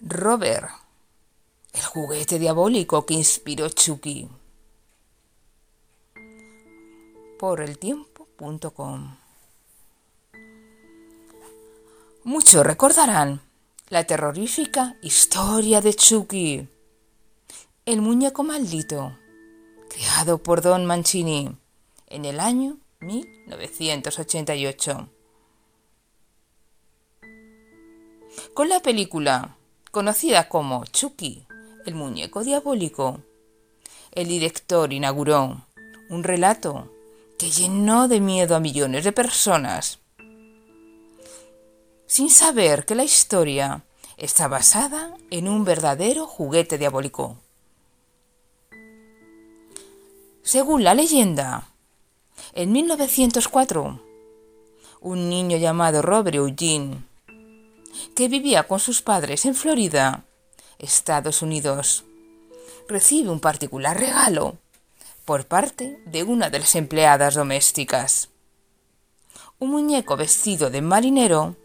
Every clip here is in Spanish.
Robert, el juguete diabólico que inspiró Chucky. Por el tiempo.com. Muchos recordarán la terrorífica historia de Chucky, el muñeco maldito, creado por Don Mancini en el año 1988. Con la película conocida como Chucky, el muñeco diabólico, el director inauguró un relato que llenó de miedo a millones de personas, sin saber que la historia está basada en un verdadero juguete diabólico. Según la leyenda, en 1904, un niño llamado Robert Eugene que vivía con sus padres en Florida, Estados Unidos, recibe un particular regalo por parte de una de las empleadas domésticas. Un muñeco vestido de marinero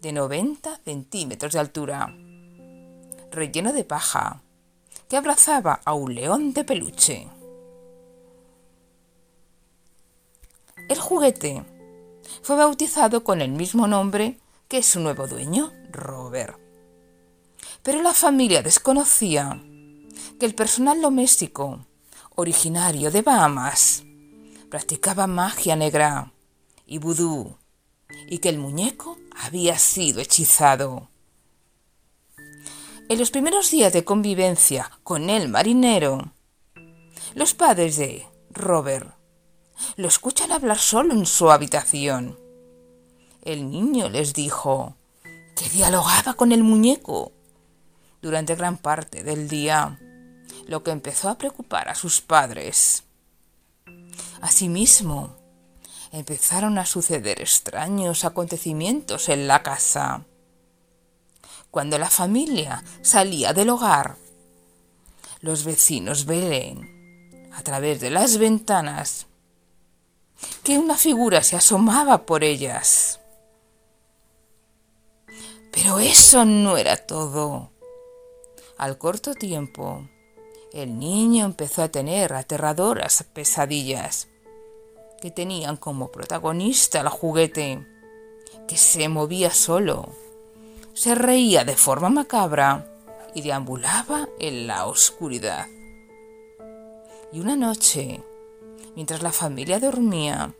de 90 centímetros de altura, relleno de paja, que abrazaba a un león de peluche. El juguete fue bautizado con el mismo nombre que su nuevo dueño, Robert. Pero la familia desconocía que el personal doméstico, originario de Bahamas, practicaba magia negra y vudú y que el muñeco había sido hechizado. En los primeros días de convivencia con el marinero, los padres de Robert lo escuchan hablar solo en su habitación el niño les dijo que dialogaba con el muñeco durante gran parte del día, lo que empezó a preocupar a sus padres. Asimismo, empezaron a suceder extraños acontecimientos en la casa. Cuando la familia salía del hogar, los vecinos ven, a través de las ventanas, que una figura se asomaba por ellas. Pero eso no era todo. Al corto tiempo, el niño empezó a tener aterradoras pesadillas que tenían como protagonista el juguete, que se movía solo, se reía de forma macabra y deambulaba en la oscuridad. Y una noche, mientras la familia dormía,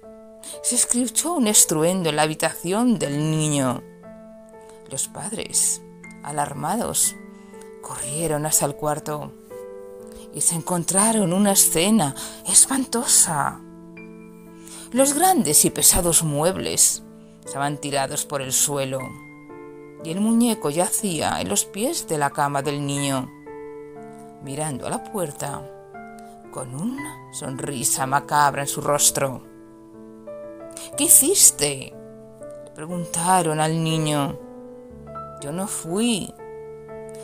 se escuchó un estruendo en la habitación del niño los padres, alarmados, corrieron hasta el cuarto y se encontraron una escena espantosa. Los grandes y pesados muebles estaban tirados por el suelo y el muñeco yacía en los pies de la cama del niño, mirando a la puerta con una sonrisa macabra en su rostro. ¿Qué hiciste? le preguntaron al niño. Yo no fui.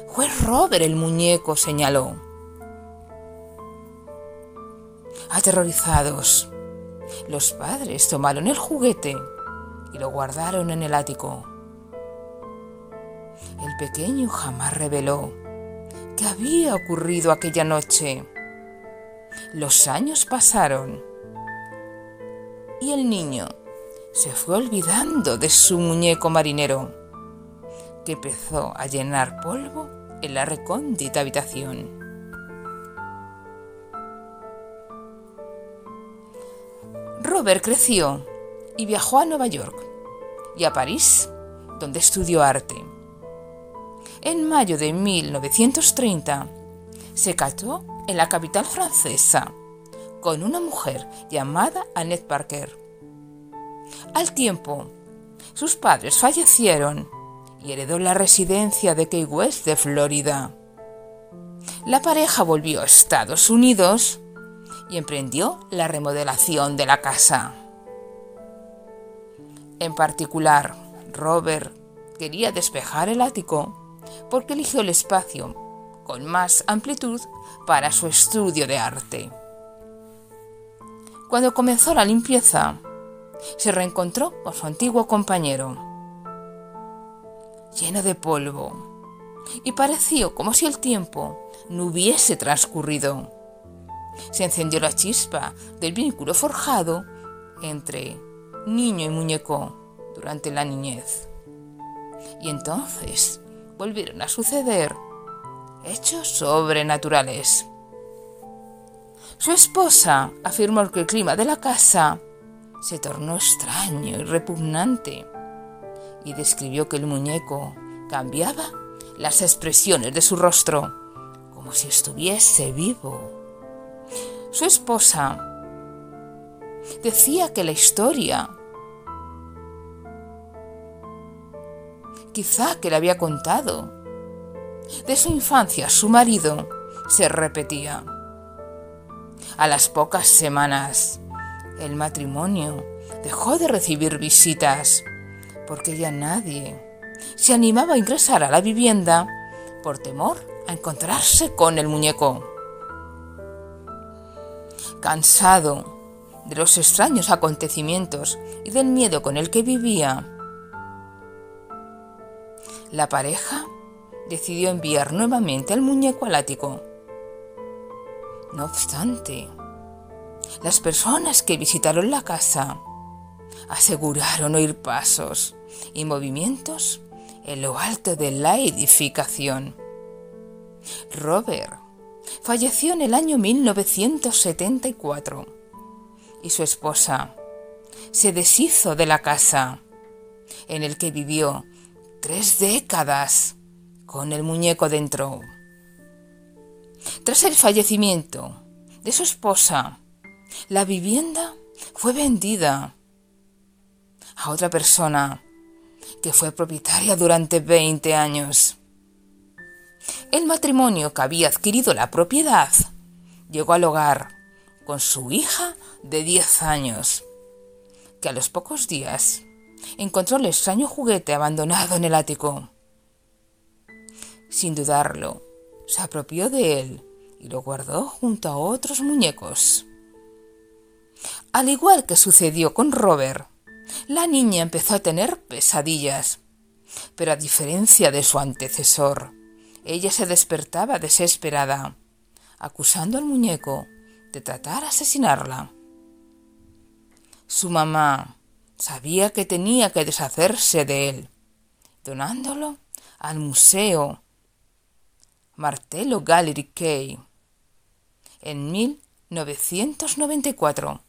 Fue Robert el muñeco, señaló. Aterrorizados, los padres tomaron el juguete y lo guardaron en el ático. El pequeño jamás reveló qué había ocurrido aquella noche. Los años pasaron y el niño se fue olvidando de su muñeco marinero que empezó a llenar polvo en la recóndita habitación. Robert creció y viajó a Nueva York y a París, donde estudió arte. En mayo de 1930 se casó en la capital francesa con una mujer llamada Annette Parker. Al tiempo, sus padres fallecieron y heredó la residencia de Key West de Florida. La pareja volvió a Estados Unidos y emprendió la remodelación de la casa. En particular, Robert quería despejar el ático porque eligió el espacio con más amplitud para su estudio de arte. Cuando comenzó la limpieza, se reencontró con su antiguo compañero lleno de polvo, y pareció como si el tiempo no hubiese transcurrido. Se encendió la chispa del vínculo forjado entre niño y muñeco durante la niñez. Y entonces volvieron a suceder hechos sobrenaturales. Su esposa afirmó que el clima de la casa se tornó extraño y repugnante y describió que el muñeco cambiaba las expresiones de su rostro como si estuviese vivo. Su esposa decía que la historia quizá que le había contado de su infancia su marido se repetía. A las pocas semanas, el matrimonio dejó de recibir visitas porque ya nadie se animaba a ingresar a la vivienda por temor a encontrarse con el muñeco. Cansado de los extraños acontecimientos y del miedo con el que vivía, la pareja decidió enviar nuevamente al muñeco al ático. No obstante, las personas que visitaron la casa aseguraron oír pasos y movimientos en lo alto de la edificación. Robert falleció en el año 1974 y su esposa se deshizo de la casa en el que vivió tres décadas con el muñeco dentro. Tras el fallecimiento de su esposa, la vivienda fue vendida a otra persona que fue propietaria durante 20 años. El matrimonio que había adquirido la propiedad llegó al hogar con su hija de 10 años, que a los pocos días encontró el extraño juguete abandonado en el ático. Sin dudarlo, se apropió de él y lo guardó junto a otros muñecos. Al igual que sucedió con Robert, la niña empezó a tener pesadillas, pero a diferencia de su antecesor, ella se despertaba desesperada, acusando al muñeco de tratar de asesinarla. Su mamá, Sabía que tenía que deshacerse de él, donándolo al Museo Martello Gallery Key en 1994,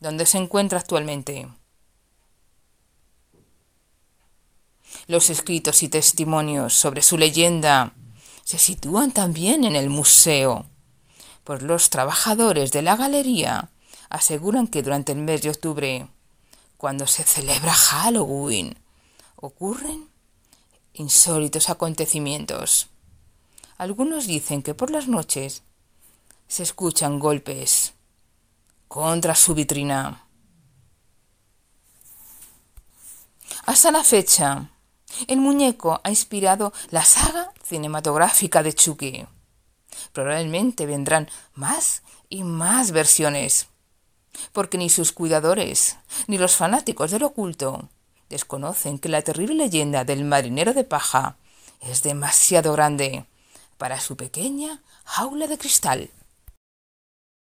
donde se encuentra actualmente. Los escritos y testimonios sobre su leyenda se sitúan también en el museo, pues los trabajadores de la galería aseguran que durante el mes de octubre cuando se celebra Halloween, ocurren insólitos acontecimientos. Algunos dicen que por las noches se escuchan golpes contra su vitrina. Hasta la fecha, el muñeco ha inspirado la saga cinematográfica de Chucky. Probablemente vendrán más y más versiones porque ni sus cuidadores, ni los fanáticos del oculto, desconocen que la terrible leyenda del marinero de paja es demasiado grande para su pequeña jaula de cristal.